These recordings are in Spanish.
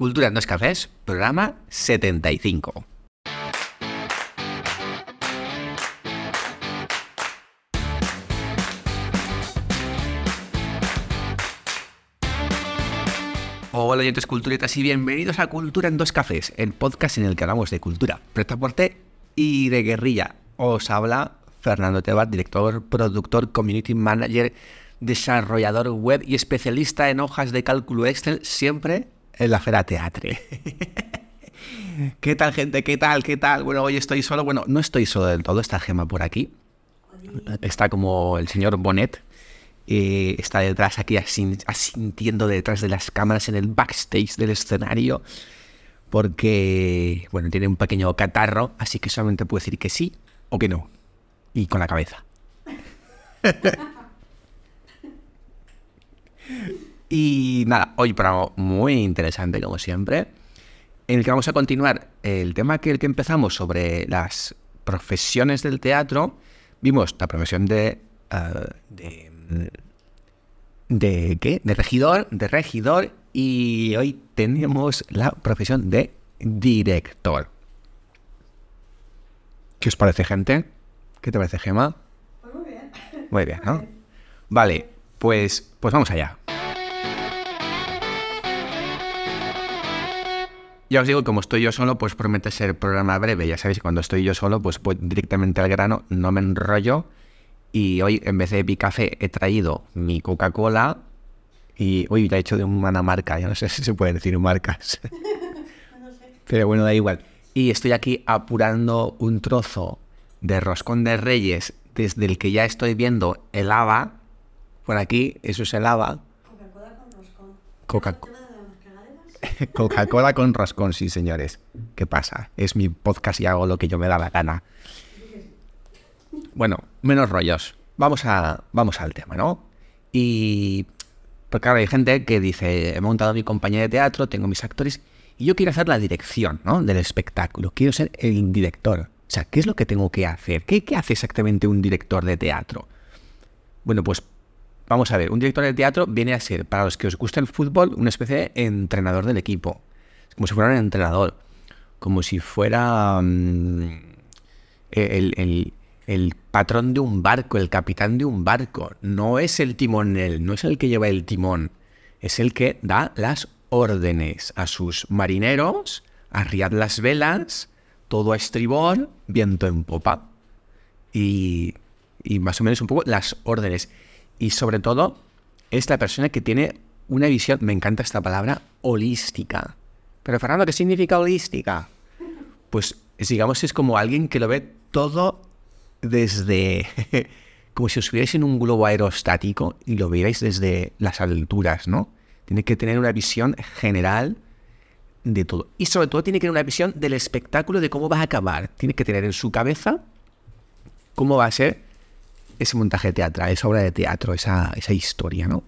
Cultura en dos cafés, programa 75. Hola, oyentes culturetas y bienvenidos a Cultura en dos cafés, el podcast en el que hablamos de cultura, pretaporte y de guerrilla. Os habla Fernando Tebar, director, productor, community manager, desarrollador web y especialista en hojas de cálculo Excel, siempre en la Fera Teatre. ¿Qué tal, gente? ¿Qué tal? ¿Qué tal? Bueno, hoy estoy solo. Bueno, no estoy solo del todo, está Gema por aquí. Está como el señor Bonet. Eh, está detrás aquí asintiendo detrás de las cámaras en el backstage del escenario. Porque, bueno, tiene un pequeño catarro, así que solamente puedo decir que sí o que no. Y con la cabeza. y nada, hoy programa muy interesante como siempre, en el que vamos a continuar el tema que el que empezamos sobre las profesiones del teatro. Vimos la profesión de, eh, de de qué? De regidor, de regidor y hoy tenemos la profesión de director. ¿Qué os parece, gente? ¿Qué te parece, Gema? Pues muy bien. Muy bien, ¿no? Vale, pues, pues vamos allá. Ya os digo, como estoy yo solo, pues promete ser programa breve. Ya sabéis, cuando estoy yo solo, pues, pues directamente al grano, no me enrollo. Y hoy, en vez de mi café, he traído mi Coca-Cola. Y hoy la he hecho de una marca, ya no sé si se puede decir marcas. No sé. Pero bueno, da igual. Y estoy aquí apurando un trozo de roscón de reyes desde el que ya estoy viendo el haba. Por aquí, eso es el haba. Coca-Cola con roscón. Coca- ¿El tema de las cagaderas? Coca-Cola con roscón, sí, señores. ¿Qué pasa? Es mi podcast y hago lo que yo me da la gana. Bueno, menos rollos. Vamos, a, vamos al tema, ¿no? Y. Porque claro, hay gente que dice: He montado mi compañía de teatro, tengo mis actores y yo quiero hacer la dirección, ¿no? Del espectáculo. Quiero ser el director. O sea, ¿qué es lo que tengo que hacer? ¿Qué, qué hace exactamente un director de teatro? Bueno, pues vamos a ver. Un director de teatro viene a ser, para los que os gusta el fútbol, una especie de entrenador del equipo. Como si fuera un entrenador. Como si fuera. mm, el, el- el patrón de un barco, el capitán de un barco. No es el timonel, no es el que lleva el timón. Es el que da las órdenes a sus marineros, arriad las velas, todo a estribor, viento en popa. Y, y más o menos un poco las órdenes. Y sobre todo, es la persona que tiene una visión, me encanta esta palabra, holística. Pero Fernando, ¿qué significa holística? Pues digamos es como alguien que lo ve todo desde como si os en un globo aerostático y lo vierais desde las alturas, ¿no? Tiene que tener una visión general de todo. Y sobre todo tiene que tener una visión del espectáculo de cómo va a acabar. Tiene que tener en su cabeza cómo va a ser ese montaje teatral, esa obra de teatro, esa, esa historia, ¿no?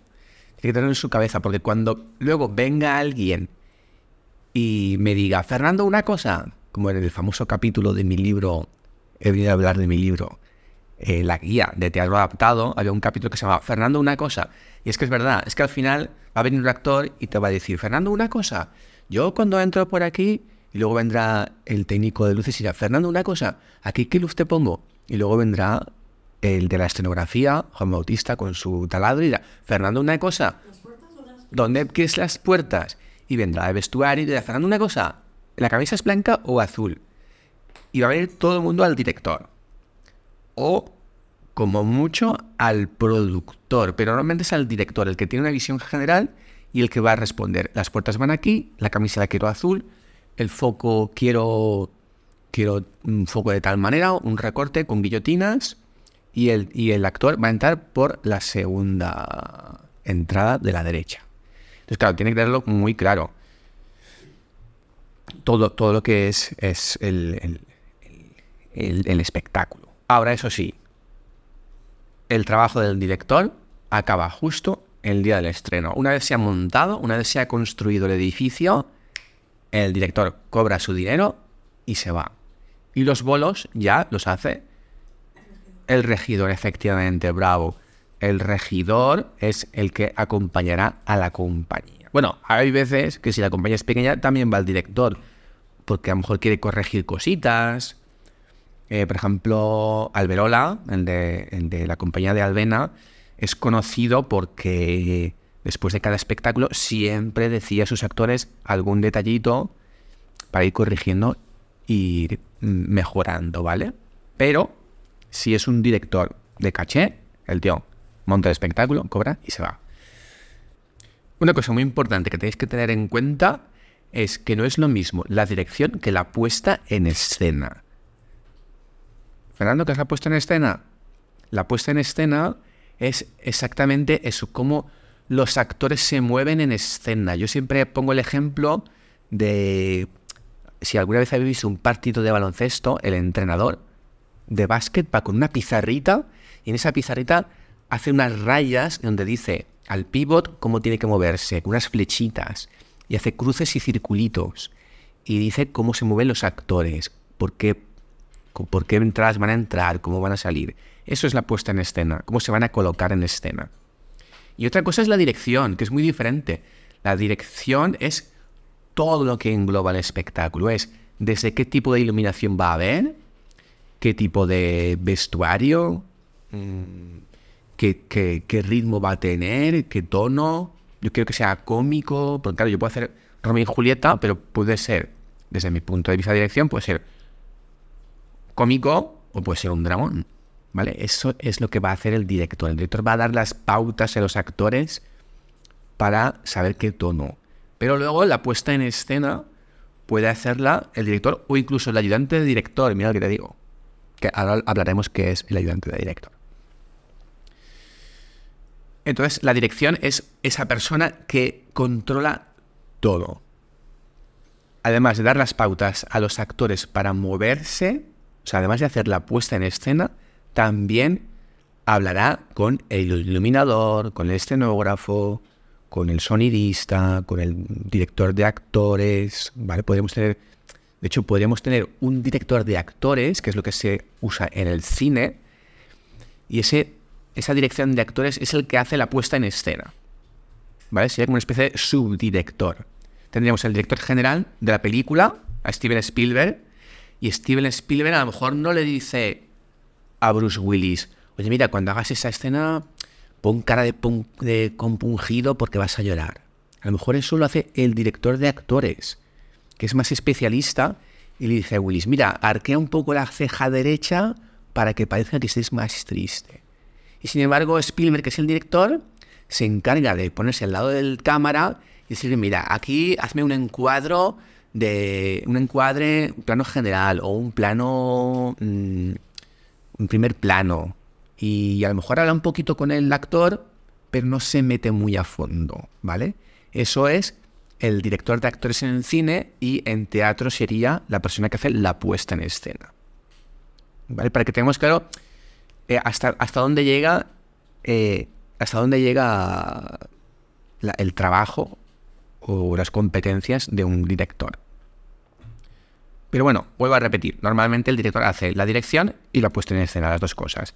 Tiene que tenerlo en su cabeza, porque cuando luego venga alguien y me diga, Fernando, una cosa, como en el famoso capítulo de mi libro, he venido a hablar de mi libro, eh, la guía de teatro adaptado, había un capítulo que se llamaba Fernando, una cosa. Y es que es verdad, es que al final va a venir un actor y te va a decir, Fernando, una cosa, yo cuando entro por aquí, y luego vendrá el técnico de luces y dirá, Fernando, una cosa, aquí qué luz te pongo. Y luego vendrá el de la escenografía, Juan Bautista, con su taladro y dirá, Fernando, una cosa. ¿Dónde quieres las puertas? Y vendrá el vestuario y dirá, Fernando, una cosa, ¿la cabeza es blanca o azul? Y va a venir todo el mundo al director. O, como mucho, al productor. Pero normalmente es al director, el que tiene una visión general y el que va a responder. Las puertas van aquí, la camisa la quiero azul, el foco quiero, quiero un foco de tal manera, un recorte con guillotinas. Y el, y el actor va a entrar por la segunda entrada de la derecha. Entonces, claro, tiene que tenerlo muy claro. Todo, todo lo que es, es el, el- el- el espectáculo. Ahora, eso sí, el trabajo del director acaba justo el día del estreno. Una vez se ha montado, una vez se ha construido el edificio, el director cobra su dinero y se va. Y los bolos ya los hace el regidor, efectivamente, bravo. El regidor es el que acompañará a la compañía. Bueno, hay veces que si la compañía es pequeña también va el director, porque a lo mejor quiere corregir cositas. Eh, por ejemplo, Alberola, el de, la compañía de Albena, es conocido porque después de cada espectáculo siempre decía a sus actores algún detallito para ir corrigiendo e ir mejorando, ¿vale? Pero si es un director de caché, el tío monta el espectáculo, cobra y se va. Una cosa muy importante que tenéis que tener en cuenta es que no es lo mismo la dirección que la puesta en escena. Fernando, ¿qué es la puesta en escena? La puesta en escena es exactamente eso, cómo los actores se mueven en escena. Yo siempre pongo el ejemplo de si alguna vez habéis visto un partido de baloncesto, el entrenador de básquet va con una pizarrita y en esa pizarrita hace unas rayas donde dice al pivot cómo tiene que moverse, con unas flechitas y hace cruces y circulitos y dice cómo se mueven los actores, por qué, por qué entradas van a entrar, cómo van a salir. Eso es la puesta en escena, cómo se van a colocar en escena. Y otra cosa es la dirección, que es muy diferente. La dirección es todo lo que engloba el espectáculo. Es desde qué tipo de iluminación va a haber, qué tipo de vestuario, qué, ritmo va a tener, qué tono. Yo quiero que sea cómico, porque claro, yo puedo hacer Romeo y Julieta, pero puede ser, desde mi punto de vista de dirección, puede ser cómico o puede ser un dramón. ¿Vale? Eso es lo que va a hacer el director. El director va a dar las pautas a los actores para saber qué tono. Pero luego la puesta en escena puede hacerla el director o incluso el ayudante de director. Mira lo que te digo. Que ahora hablaremos qué es el ayudante de director. Entonces, la dirección es esa persona que controla todo. Además de dar las pautas a los actores para moverse, o sea, además de hacer la puesta en escena, también hablará con el iluminador, con el escenógrafo, con el sonidista, con el director de actores, ¿vale? Podríamos tener, de hecho, podríamos tener un director de actores, que es lo que se usa en el cine, y ese, esa dirección de actores es el que hace la puesta en escena, ¿vale? Sería como una especie de subdirector. Tendríamos el director general de la película, a Steven Spielberg, y Steven Spielberg a lo mejor no le dice a Bruce Willis, oye mira, cuando hagas esa escena, pon cara de, de compungido porque vas a llorar. A lo mejor eso lo hace el director de actores, que es más especialista, y le dice a Willis, mira, arquea un poco la ceja derecha para que parezca que estés más triste. Y sin embargo, Spielberg, que es el director, se encarga de ponerse al lado del cámara y decirle, mira, aquí hazme un encuadro de un encuadre, un plano general o un plano, mm, un primer plano. Y a lo mejor habla un poquito con el actor, pero no se mete muy a fondo, ¿vale? Eso es el director de actores en el cine y en teatro sería la persona que hace la puesta en escena. ¿Vale? Para que tengamos claro eh, hasta, dónde llega eh, hasta dónde llega el trabajo o las competencias de un director. Pero bueno, vuelvo a repetir, normalmente el director hace la dirección y la puesta en escena, las dos cosas.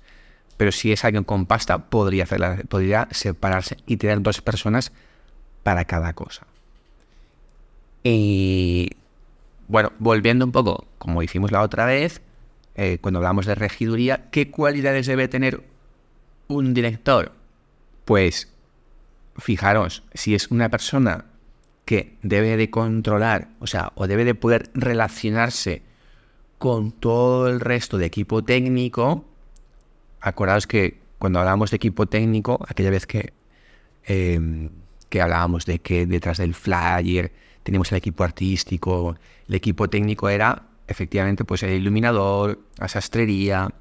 Pero si es alguien con pasta, podría, hacerla- podría separarse y tener dos personas para cada cosa. Y bueno, volviendo un poco, como hicimos la otra vez, eh, cuando hablamos de regiduría, ¿qué cualidades debe tener un director? Pues fijaros, si es una persona que debe de controlar, o sea, o debe de poder relacionarse con todo el resto de equipo técnico, acordaos que cuando hablábamos de equipo técnico, aquella vez que, eh, que hablábamos de que detrás del flyer teníamos el equipo artístico, el equipo técnico era efectivamente pues el iluminador, la sastrería.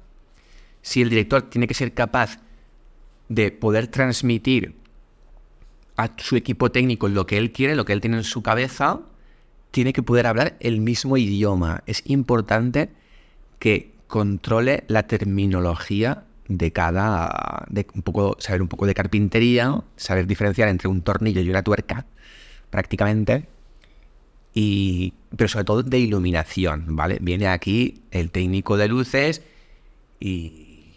Si el director tiene que ser capaz de poder transmitir a su equipo técnico lo que él quiere, lo que él tiene en su cabeza, tiene que poder hablar el mismo idioma. Es importante que controle la terminología de cada, de un poco, saber un poco de carpintería, saber diferenciar entre un tornillo y una tuerca, prácticamente, y, pero sobre todo de iluminación, ¿vale? Viene aquí el técnico de luces y,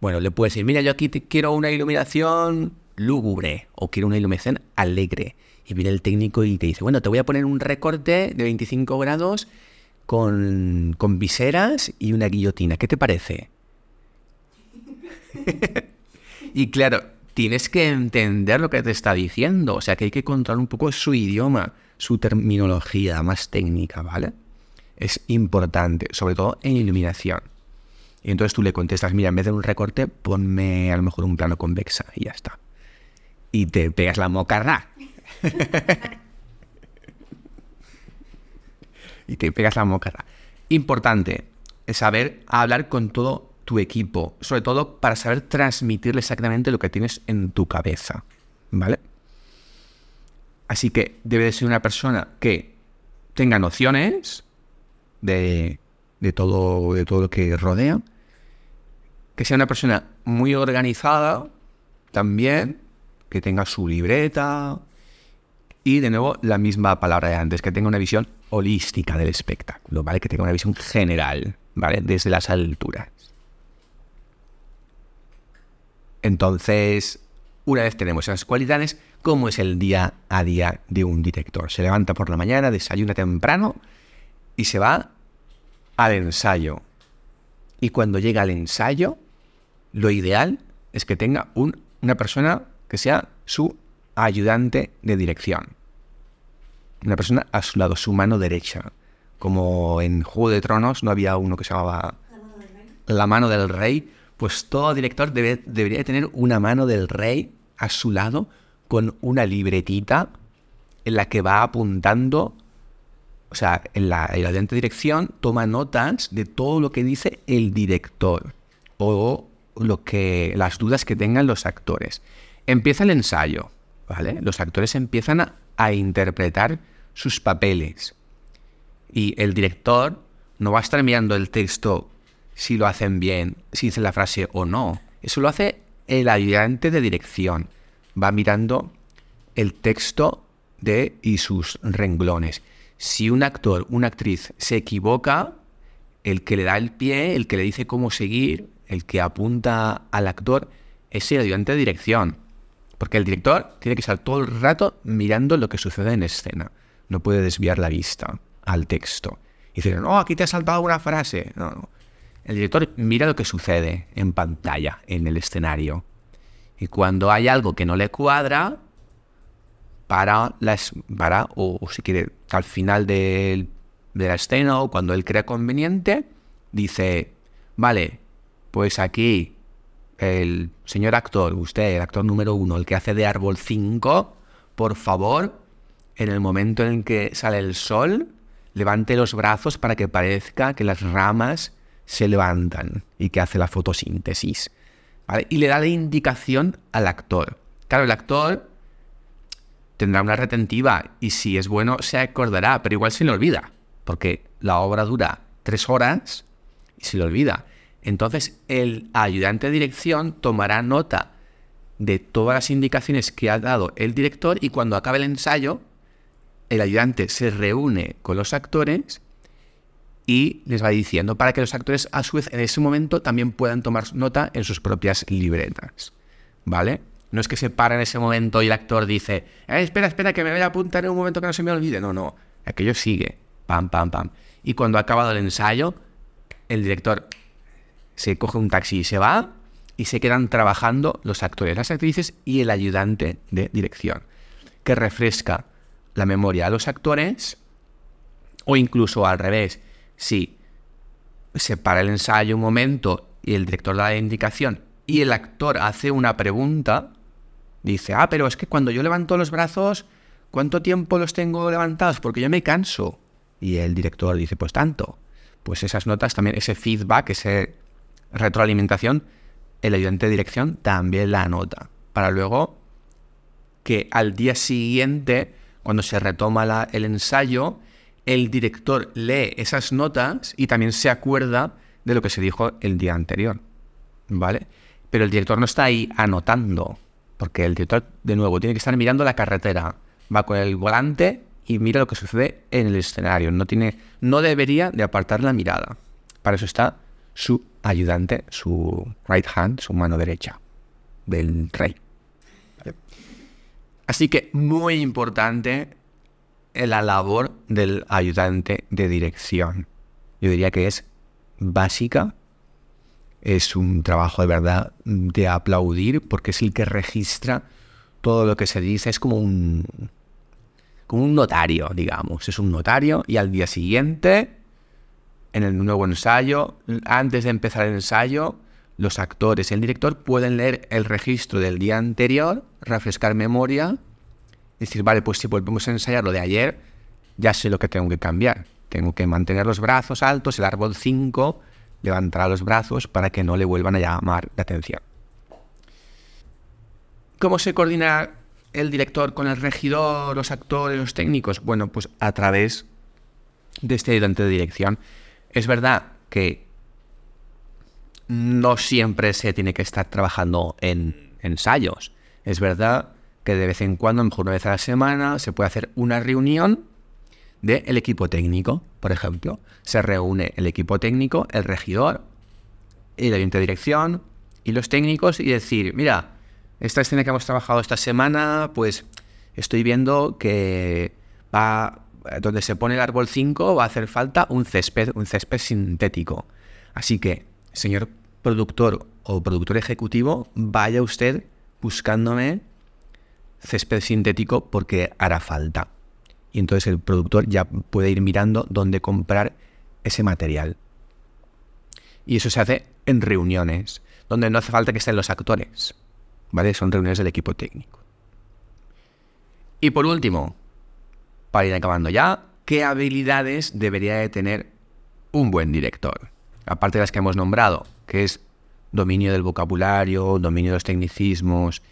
bueno, le puede decir, mira, yo aquí te quiero una iluminación lúgubre o quiero una iluminación alegre. Y viene el técnico y te dice, bueno, te voy a poner un recorte de 25 grados con, con viseras y una guillotina. ¿Qué te parece? y claro, tienes que entender lo que te está diciendo. O sea, que hay que controlar un poco su idioma, su terminología más técnica, ¿vale? Es importante, sobre todo en iluminación. Y entonces tú le contestas, mira, en vez de un recorte, ponme a lo mejor un plano convexa y ya está. Y te pegas la mocarra. y te pegas la mocarra. Importante, saber hablar con todo tu equipo, sobre todo para saber transmitirle exactamente lo que tienes en tu cabeza, ¿vale? Así que debe de ser una persona que tenga nociones de, de, todo, de todo lo que rodea, que sea una persona muy organizada también, que tenga su libreta y de nuevo la misma palabra de antes, que tenga una visión holística del espectáculo, ¿vale? Que tenga una visión general, ¿vale? Desde las alturas. Entonces, una vez tenemos esas cualidades, ¿cómo es el día a día de un director? Se levanta por la mañana, desayuna temprano y se va al ensayo. Y cuando llega al ensayo, lo ideal es que tenga un, una persona que sea su ayudante de dirección. Una persona a su lado, su mano derecha. Como en Juego de Tronos no había uno que se llamaba La mano del rey. pues todo director debe- debería tener una mano del rey a su lado con una libretita en la que va apuntando, o sea, en la, en dirección toma notas de todo lo que dice el director o lo que las dudas que tengan los actores. Empieza el ensayo, ¿vale? Los actores empiezan a, a interpretar sus papeles. Y el director no va a estar mirando el texto si lo hacen bien, si dicen la frase o no. Eso lo hace el ayudante de dirección. Va mirando el texto de y sus renglones. Si un actor, una actriz se equivoca, el que le da el pie, el que le dice cómo seguir, el que apunta al actor, es el ayudante de dirección. Porque el director tiene que estar todo el rato mirando lo que sucede en escena. No puede desviar la vista al texto. Y decir, no, aquí te ha saltado una frase. No, no. El director mira lo que sucede en pantalla, en el escenario. Y cuando hay algo que no le cuadra, para, la, es- para o, si quiere, al final de la escena o cuando él crea conveniente, dice, vale, pues aquí el señor actor, usted, el actor número uno, el que hace de árbol 5, por favor, en el momento en que sale el sol, levante los brazos para que parezca que las ramas se levantan y que hace la fotosíntesis. Y le da la indicación al actor. Claro, el actor tendrá una retentiva y si es bueno se acordará, pero igual se le olvida, porque la obra dura tres horas y se le olvida. Entonces el ayudante de dirección tomará nota de todas las indicaciones que ha dado el director y cuando acabe el ensayo, el ayudante se reúne con los actores y les va diciendo para que los actores a su vez en ese momento también puedan tomar nota en sus propias libretas. ¿Vale? No es que se para en ese momento y el actor dice, "Eh, espera, espera, que me voy a apuntar en un momento que no se me olvide. No, no. Aquello sigue. Pam, pam, pam. Y cuando ha acabado el ensayo, el director se coge un taxi y se va y se quedan trabajando los actores, las actrices y el ayudante de dirección, que refresca la memoria a los actores o incluso al revés, si se para el ensayo un momento y el director da la indicación y el actor hace una pregunta, dice, ah, pero es que cuando yo levanto los brazos, ¿cuánto tiempo los tengo levantados? Porque yo me canso. Y el director dice, pues tanto. Pues esas notas también, ese feedback, esa retroalimentación, el ayudante de dirección también la anota. Para luego que al día siguiente, cuando se retoma el ensayo, el director lee esas notas y también se acuerda de lo que se dijo el día anterior. ¿Vale? Pero el director no está ahí anotando, porque el director, de nuevo, tiene que estar mirando la carretera. Va con el volante y mira lo que sucede en el escenario. No, tiene, no debería de apartar la mirada. Para eso está su ayudante, su right hand, su mano derecha del rey. Así que muy importante la labor del ayudante de dirección. Yo diría que es básica, es un trabajo de verdad de aplaudir porque es el que registra todo lo que se dice, es como un como un notario, digamos, es un notario y al día siguiente en el nuevo ensayo, antes de empezar el ensayo, los actores y el director pueden leer el registro del día anterior, refrescar memoria, decir, vale, pues si volvemos a ensayar lo de ayer, ya sé lo que tengo que cambiar. Tengo que mantener los brazos altos, el árbol 5 levantará los brazos para que no le vuelvan a llamar la atención. ¿Cómo se coordina el director con el regidor, los actores, los técnicos? Bueno, pues a través de este ayudante de dirección. Es verdad que no siempre se tiene que estar trabajando en ensayos. Es verdad que de vez en cuando, mejor una vez a la semana, se puede hacer una reunión del equipo técnico, por ejemplo. Se reúne el equipo técnico, el regidor, el ayuntamiento de dirección y los técnicos y decir, mira, esta escena que hemos trabajado esta semana, pues estoy viendo que va, donde se pone el árbol 5 va a hacer falta un césped, un césped sintético. Así que, señor productor o productor ejecutivo, vaya usted buscándome césped sintético porque hará falta. Y entonces el productor ya puede ir mirando dónde comprar ese material. Y eso se hace en reuniones, donde no hace falta que estén los actores. ¿Vale? Son reuniones del equipo técnico. Y por último, para ir acabando ya, ¿qué habilidades debería de tener un buen director? Aparte de las que hemos nombrado, que es dominio del vocabulario, dominio de los tecnicismos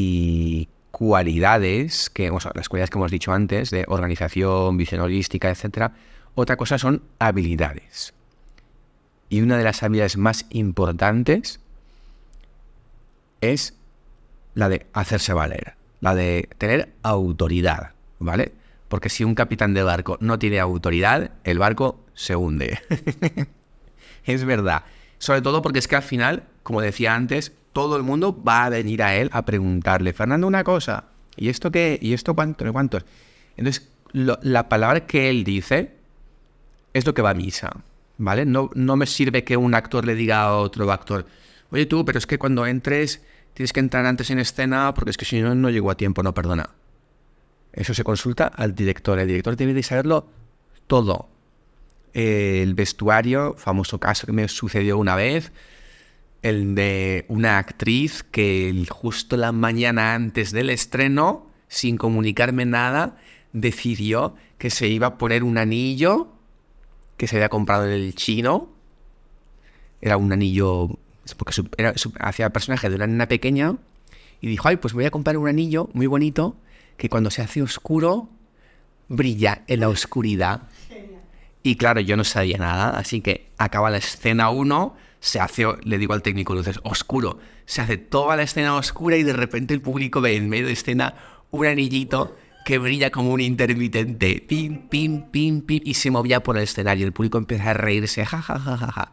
y cualidades, que, las cualidades que hemos dicho antes, de organización, visión holística, etc. Otra cosa son habilidades. Y una de las habilidades más importantes es la de hacerse valer, la de tener autoridad, ¿vale? Porque si un capitán de barco no tiene autoridad, el barco se hunde. es verdad. Sobre todo porque es que al final, como decía antes, todo el mundo va a venir a él a preguntarle, Fernando, una cosa, ¿y esto qué? ¿Y esto cuánto? ¿Cuántos? Entonces, la palabra que él dice es lo que va a misa, ¿vale? No, no me sirve que un actor le diga a otro actor, oye tú, pero es que cuando entres tienes que entrar antes en escena porque es que si no, no llego a tiempo, no perdona. Eso se consulta al director. El director debe de saberlo todo. El vestuario, famoso caso que me sucedió una vez, el de una actriz que justo la mañana antes del estreno, sin comunicarme nada, decidió que se iba a poner un anillo que se había comprado en el chino. Era un anillo, porque era, hacía el personaje de una nena pequeña. Y dijo, ay, pues voy a comprar un anillo muy bonito que cuando se hace oscuro brilla en la oscuridad. Y claro, yo no sabía nada, así que acaba la escena 1 se hace, le digo al técnico luces, oscuro. Se hace toda la escena oscura y de repente el público ve en medio de escena un anillito que brilla como un intermitente. Pim, pim, pim, pim. Y se movía por el escenario. El público empieza a reírse. Ja, ja, ja, ja, ja.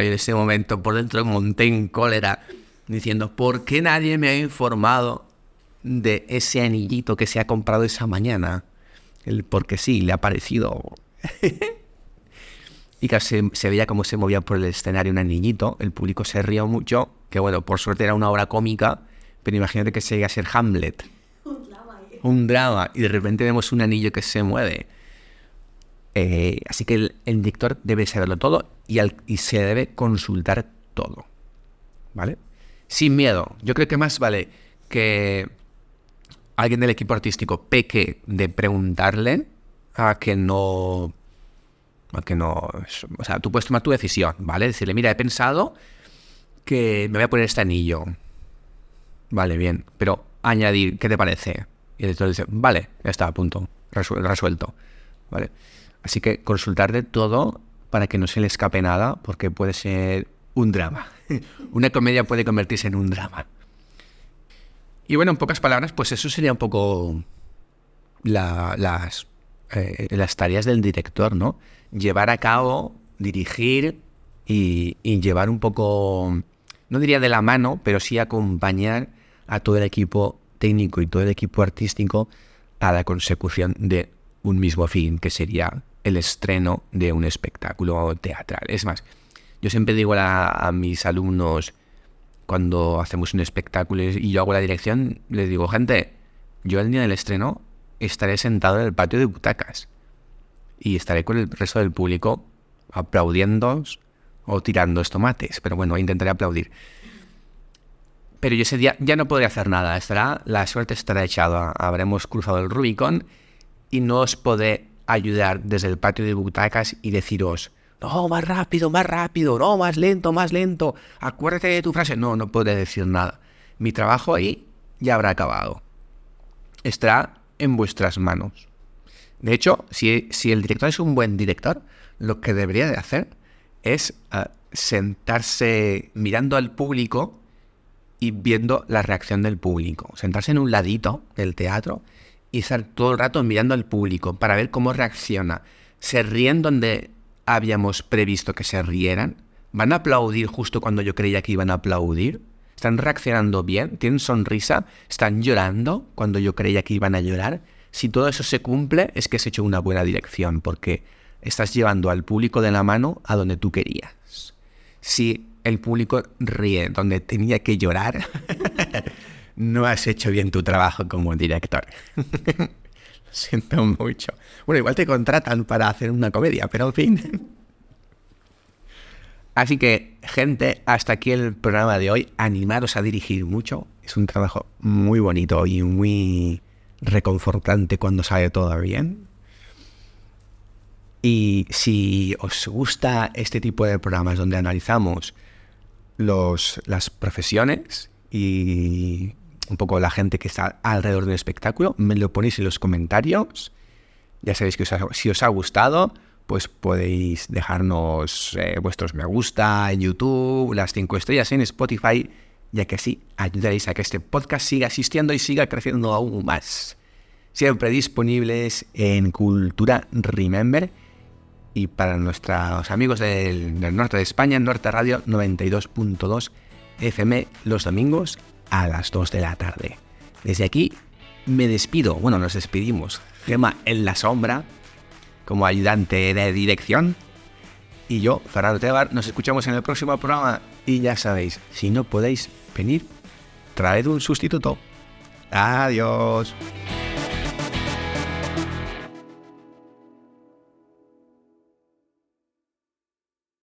en ese momento por dentro monté en cólera diciendo, ¿por qué nadie me ha informado de ese anillito que se ha comprado esa mañana? El porque sí, le ha parecido. y que se, veía cómo se movía por el escenario un anillito, el público se rió mucho, que bueno, por suerte era una obra cómica, pero imagínate que se llega a ser Hamlet. Un drama. Un drama, y de repente vemos un anillo que se mueve. Eh, así que el, director debe saberlo todo y, y se debe consultar todo. ¿Vale? Sin miedo. Yo creo que más vale que alguien del equipo artístico peque de preguntarle a que no que no. O sea, tú puedes tomar tu decisión, ¿vale? Decirle, mira, he pensado que me voy a poner este anillo. Vale, bien. Pero añadir, ¿qué te parece? Y el director dice, vale, ya está, punto. resuelto. ¿Vale? Así que consultar de todo para que no se le escape nada, porque puede ser un drama. Una comedia puede convertirse en un drama. Y bueno, en pocas palabras, pues eso sería un poco las, eh, las tareas del director, ¿no? Llevar a cabo, dirigir y, llevar un poco, no diría de la mano, pero sí acompañar a todo el equipo técnico y todo el equipo artístico a la consecución de un mismo fin, que sería el estreno de un espectáculo teatral. Es más, yo siempre digo a, a mis alumnos cuando hacemos un espectáculo y yo hago la dirección, les digo, gente, yo el día del estreno estaré sentado en el patio de butacas y estaré con el resto del público aplaudiendo o tirando tomates, pero bueno, intentaré aplaudir. Pero yo ese día ya no podré hacer nada, estará, la suerte estará echada, habremos cruzado el Rubicon y no os podré ayudar desde el patio de butacas y deciros, no, más rápido, más rápido, no, más lento, más lento, acuérdate de tu frase. No, no podré decir nada. Mi trabajo ahí ya habrá acabado. Estará en vuestras manos. De hecho, si, el director es un buen director, lo que debería de hacer es uh, sentarse mirando al público y viendo la reacción del público. Sentarse en un ladito del teatro y estar todo el rato mirando al público para ver cómo reacciona. Se ríen donde habíamos previsto que se rieran. ¿Van a aplaudir justo cuando yo creía que iban a aplaudir? ¿Están reaccionando bien? ¿Tienen sonrisa? ¿Están llorando cuando yo creía que iban a llorar? Si todo eso se cumple, es que has hecho una buena dirección, porque estás llevando al público de la mano a donde tú querías. Si el público ríe donde tenía que llorar, no has hecho bien tu trabajo como director. Lo siento mucho. Bueno, igual te contratan para hacer una comedia, pero en fin. Así que, gente, hasta aquí el programa de hoy. Animaros a dirigir mucho. Es un trabajo muy bonito y muy reconfortante cuando sale todo bien. Y si os gusta este tipo de programas donde analizamos los, las profesiones y un poco la gente que está alrededor del espectáculo, me lo ponéis en los comentarios. Ya sabéis que si os ha gustado, pues podéis dejarnos eh, vuestros me gusta en YouTube, las 5 estrellas en Spotify, ya que así ayudaréis a que este podcast siga existiendo y siga creciendo aún más. Siempre disponibles en Cultura Remember y para nuestros amigos del, norte de España, Norte Radio 92.2 FM los domingos a las 2 de la tarde. Desde aquí me despido, bueno, nos despedimos. Gema en la sombra, como ayudante de dirección. Y yo, Fernando Tebar, nos escuchamos en el próximo programa. Y ya sabéis, si no podéis venir, traed un sustituto. Adiós.